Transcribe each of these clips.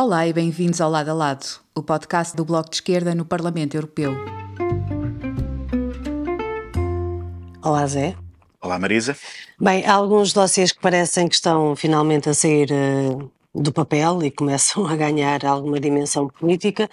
Olá e bem-vindos ao Lado a Lado, o podcast do Bloco de Esquerda no Parlamento Europeu. Olá, Zé. Olá, Marisa. Bem, há alguns dossiês que parecem que estão finalmente a sair uh, do papel e começam a ganhar alguma dimensão política,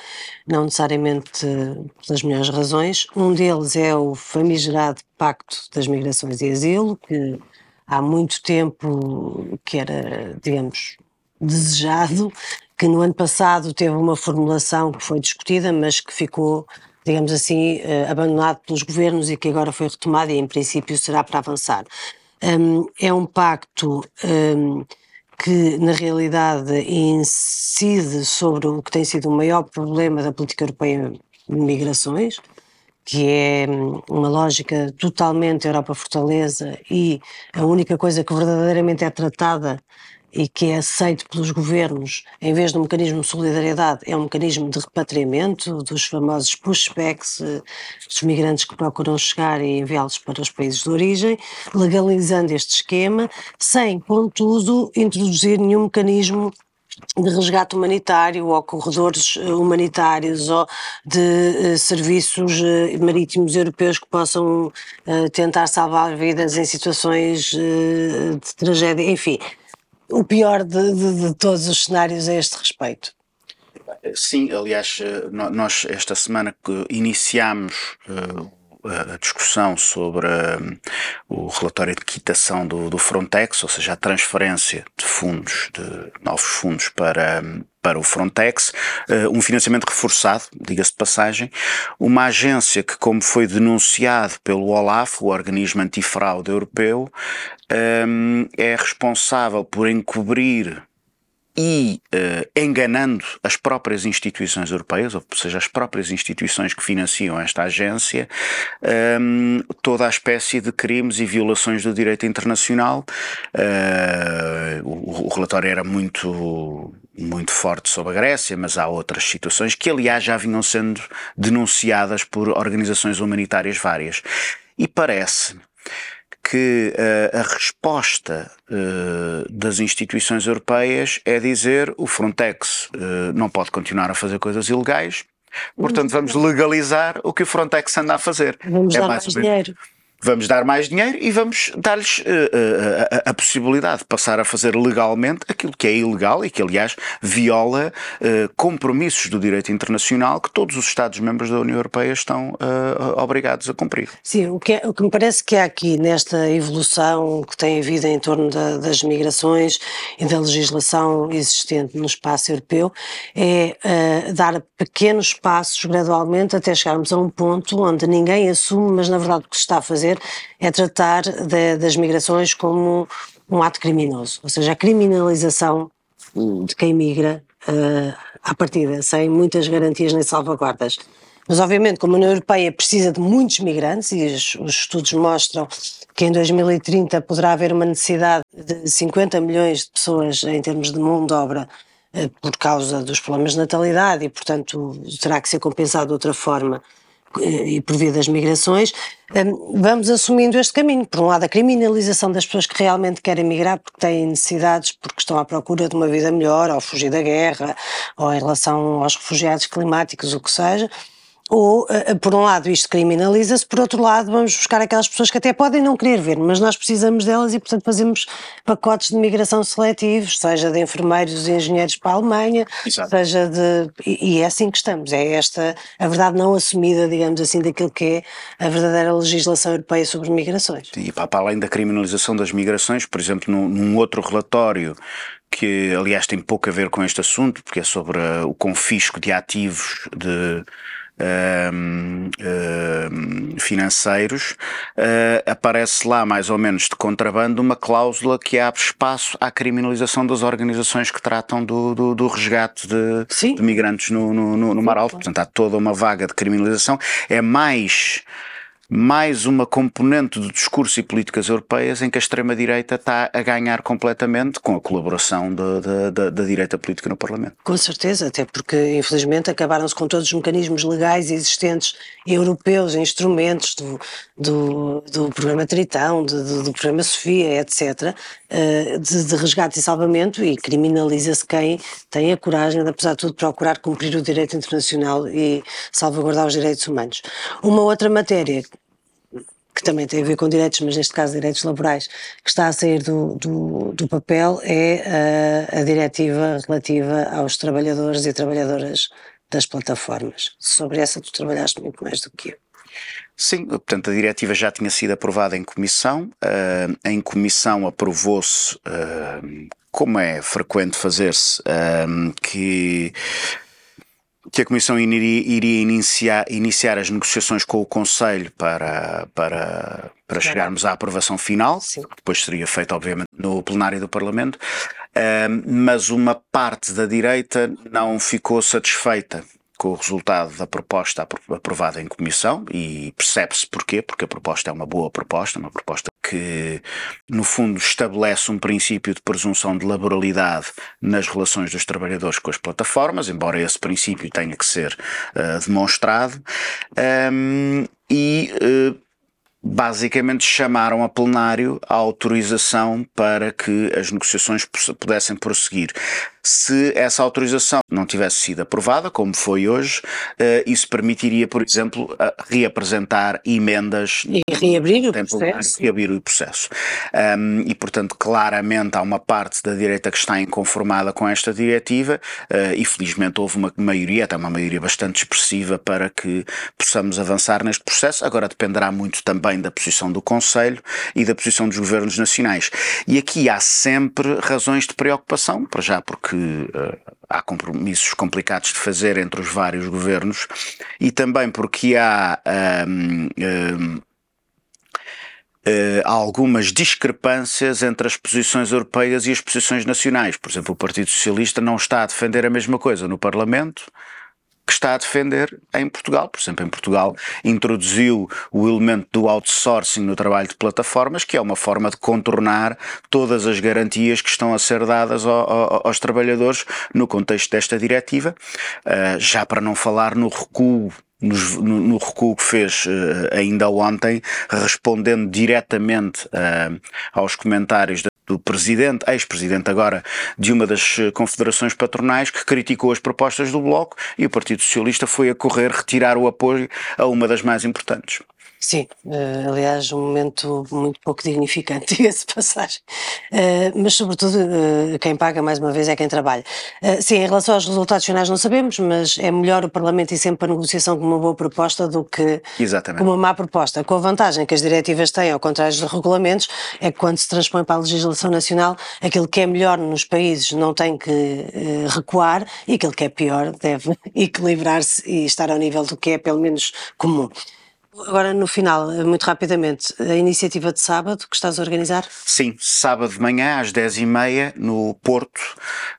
não necessariamente uh, pelas melhores razões. Um deles é o famigerado Pacto das Migrações e Asilo, que há muito tempo que era, digamos, desejado, que no ano passado teve uma formulação que foi discutida, mas que ficou, digamos assim, uh, abandonado pelos governos e que agora foi retomado e em princípio será para avançar. Um, é um pacto um, que na realidade incide sobre o que tem sido o maior problema da política europeia de migrações, que é hum, uma lógica totalmente Europa Fortaleza e a única coisa que verdadeiramente é tratada e que é aceito pelos governos, em vez de um mecanismo de solidariedade, é um mecanismo de repatriamento dos famosos pushbacks, eh, dos migrantes que procuram chegar e enviá-los para os países de origem, legalizando este esquema, sem, contudo, introduzir nenhum mecanismo de resgate humanitário ou corredores eh, humanitários ou de uh, serviços marítimos europeus que possam tentar salvar vidas em situações de tragédia, enfim o pior de, de, de todos os cenários a este respeito. Sim, aliás, eh, nós esta semana que iniciamos uh, a discussão sobre uh, o relatório de quitação do, do, Frontex, ou seja, a transferência de fundos, de novos fundos para, para o Frontex, uh, um financiamento reforçado, diga-se de passagem, uma agência que, como foi denunciado pelo OLAF, o organismo antifraude europeu, um, é responsável por encobrir e uh, enganando as próprias instituições europeias, ou seja, as próprias instituições que financiam esta agência, um, toda a espécie de crimes e violações do direito internacional. Uh, o, o, relatório era muito, muito forte sobre a Grécia, mas há outras situações que, aliás, já vinham sendo denunciadas por organizações humanitárias várias. E parece que uh, a resposta uh, das instituições europeias é dizer o Frontex uh, não pode continuar a fazer coisas ilegais, portanto vamos legalizar o que o Frontex anda a fazer. Vamos é dar mais, mais dinheiro vamos dar mais dinheiro e vamos dar-lhes uh, uh, a, a, possibilidade de passar a fazer legalmente aquilo que é ilegal e que, aliás, viola uh, compromissos do direito internacional que todos os Estados-membros da União Europeia estão obrigados a cumprir. Sim, o que, é, o que me parece que há aqui nesta evolução que tem havido em torno da, das migrações e da legislação existente no espaço europeu é dar pequenos passos gradualmente até chegarmos a um ponto onde ninguém assume, mas na verdade o que se está a fazer fazer é tratar de, das migrações como um ato criminoso, ou seja, a criminalização de quem migra uh, à partida, sem muitas garantias nem salvaguardas. Mas, obviamente, como a União Europeia precisa de muitos migrantes, e os, os, estudos mostram que em 2030 poderá haver uma necessidade de 50 milhões de pessoas em termos de mão de obra uh, por causa dos problemas de natalidade e, portanto, terá que ser compensado de outra forma e por via das migrações, hum, vamos assumindo este caminho. Por um lado, a criminalização das pessoas que realmente querem migrar porque têm necessidades, porque estão à procura de uma vida melhor, ou fugir da guerra, ou em relação aos refugiados climáticos, o que seja ou, eh, eh, por um lado, isto criminaliza-se, por outro lado, vamos buscar aquelas pessoas que até podem não querer ver, mas nós precisamos delas e, portanto, fazemos pacotes de migração seletivos, seja de enfermeiros e engenheiros para a Alemanha, Exato. seja de. E, é assim que estamos. É esta a verdade não assumida, digamos assim, daquilo que é a verdadeira legislação europeia sobre migrações. E para, para além da criminalização das migrações, por exemplo, num, num outro relatório que aliás tem pouco a ver com este assunto, porque é sobre uh, o confisco de ativos de uh, uh, financeiros, uh, aparece lá mais ou menos de contrabando uma cláusula que abre espaço à criminalização das organizações que tratam do, do, do resgate de, de, migrantes no, no, no, no Mar Alto. Portanto, há toda uma vaga de criminalização. É mais mais uma componente do discurso e políticas europeias em que a extrema-direita está a ganhar completamente com a colaboração da, direita política no Parlamento. Com certeza, até porque, infelizmente, acabaram-se com todos os mecanismos legais existentes europeus, instrumentos do, do, do programa Tritão, do, do, programa Sofia, etc., eh, de, de resgate e salvamento e criminaliza-se quem tem a coragem de, apesar de tudo, procurar cumprir o direito internacional e salvaguardar os direitos humanos. Uma outra matéria que também tem a ver com direitos, mas neste caso direitos laborais, que está a sair do, do, do papel é a, a, diretiva relativa aos trabalhadores e trabalhadoras das plataformas. Sobre essa tu trabalhaste muito mais do que eu. Sim, portanto, a diretiva já tinha sido aprovada em comissão. Uh, em comissão aprovou-se, uh, como é frequente fazer-se, uh, que que a Comissão iria, iria iniciar, iniciar, as negociações com o Conselho para, para, para chegarmos à aprovação final, Sim. que depois seria feita, obviamente, no plenário do Parlamento, uh, mas uma parte da direita não ficou satisfeita com o resultado da proposta aprovada em comissão e percebe-se porquê, porque a proposta é uma boa proposta, uma proposta que, no fundo, estabelece um princípio de presunção de laboralidade nas relações dos trabalhadores com as plataformas, embora esse princípio tenha que ser uh, demonstrado, um, e uh, basicamente chamaram a plenário a autorização para que as negociações pudessem prosseguir. Se essa autorização não tivesse sido aprovada, como foi hoje, uh, isso permitiria, por exemplo, reapresentar emendas e reabrir o processo. Reabrir o processo. Um, e, portanto, claramente há uma parte da direita que está inconformada com esta diretiva uh, e, felizmente, houve uma maioria, até uma maioria bastante expressiva, para que possamos avançar neste processo. Agora dependerá muito também da posição do Conselho e da posição dos governos nacionais. E aqui há sempre razões de preocupação, para já porque uh, há compromissos complicados de fazer entre os vários governos e também porque há um, um, Uh, algumas discrepâncias entre as posições europeias e as posições nacionais. Por exemplo, o Partido Socialista não está a defender a mesma coisa no Parlamento que está a defender em Portugal. Por exemplo, em Portugal introduziu o elemento do outsourcing no trabalho de plataformas, que é uma forma de contornar todas as garantias que estão a ser dadas ao, ao, aos trabalhadores no contexto desta diretiva, uh, já para não falar no recuo no, no, recuo que fez uh, ainda ontem, respondendo diretamente uh, aos comentários do presidente, ex-presidente agora, de uma das eh, confederações patronais, que criticou as propostas do Bloco e o Partido Socialista foi a correr retirar o apoio a uma das mais importantes. Sim, uh, aliás, um momento muito pouco dignificante, diga-se passagem. Uh, mas, sobretudo, uh, quem paga, mais uma vez, é quem trabalha. sim, em relação aos resultados finais não sabemos, mas é melhor o Parlamento ir sempre para a negociação com uma boa proposta do que Exatamente. com uma má proposta. Com a vantagem que as diretivas têm, ao contrário dos regulamentos, é que quando se transpõe para a legislação nacional, aquilo que é melhor nos países não tem que recuar e aquilo que é pior deve equilibrar-se e estar ao nível do que é, pelo menos, comum. Agora, no final, muito rapidamente, a iniciativa de sábado que estás a organizar? Sim, sábado de manhã às 10h30 no Porto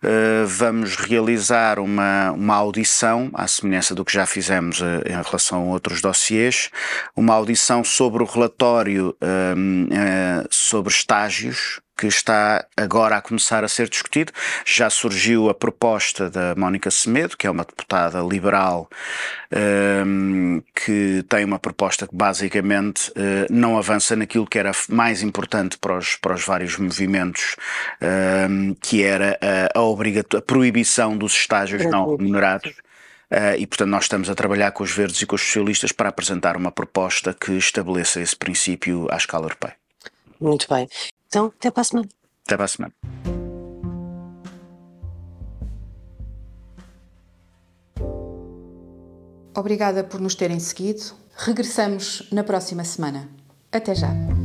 uh, vamos realizar uma, uma audição, à semelhança do que já fizemos uh, em relação a outros dossiês, uma audição sobre o relatório uh, sobre estágios que está agora a começar a ser discutido. Já surgiu a proposta da Mónica Semedo, que é uma deputada liberal, um, que tem uma proposta que basicamente uh, não avança naquilo que era mais importante para os, para os vários movimentos, um, que era a, a, a proibição dos estágios não remunerados. Uh, e, portanto, nós estamos a trabalhar com os verdes e com os socialistas para apresentar uma proposta que estabeleça esse princípio à escala europeia. Muito bem. Então, até para a semana. Até para a semana. Obrigada por nos terem seguido. Regressamos na próxima semana. Até já.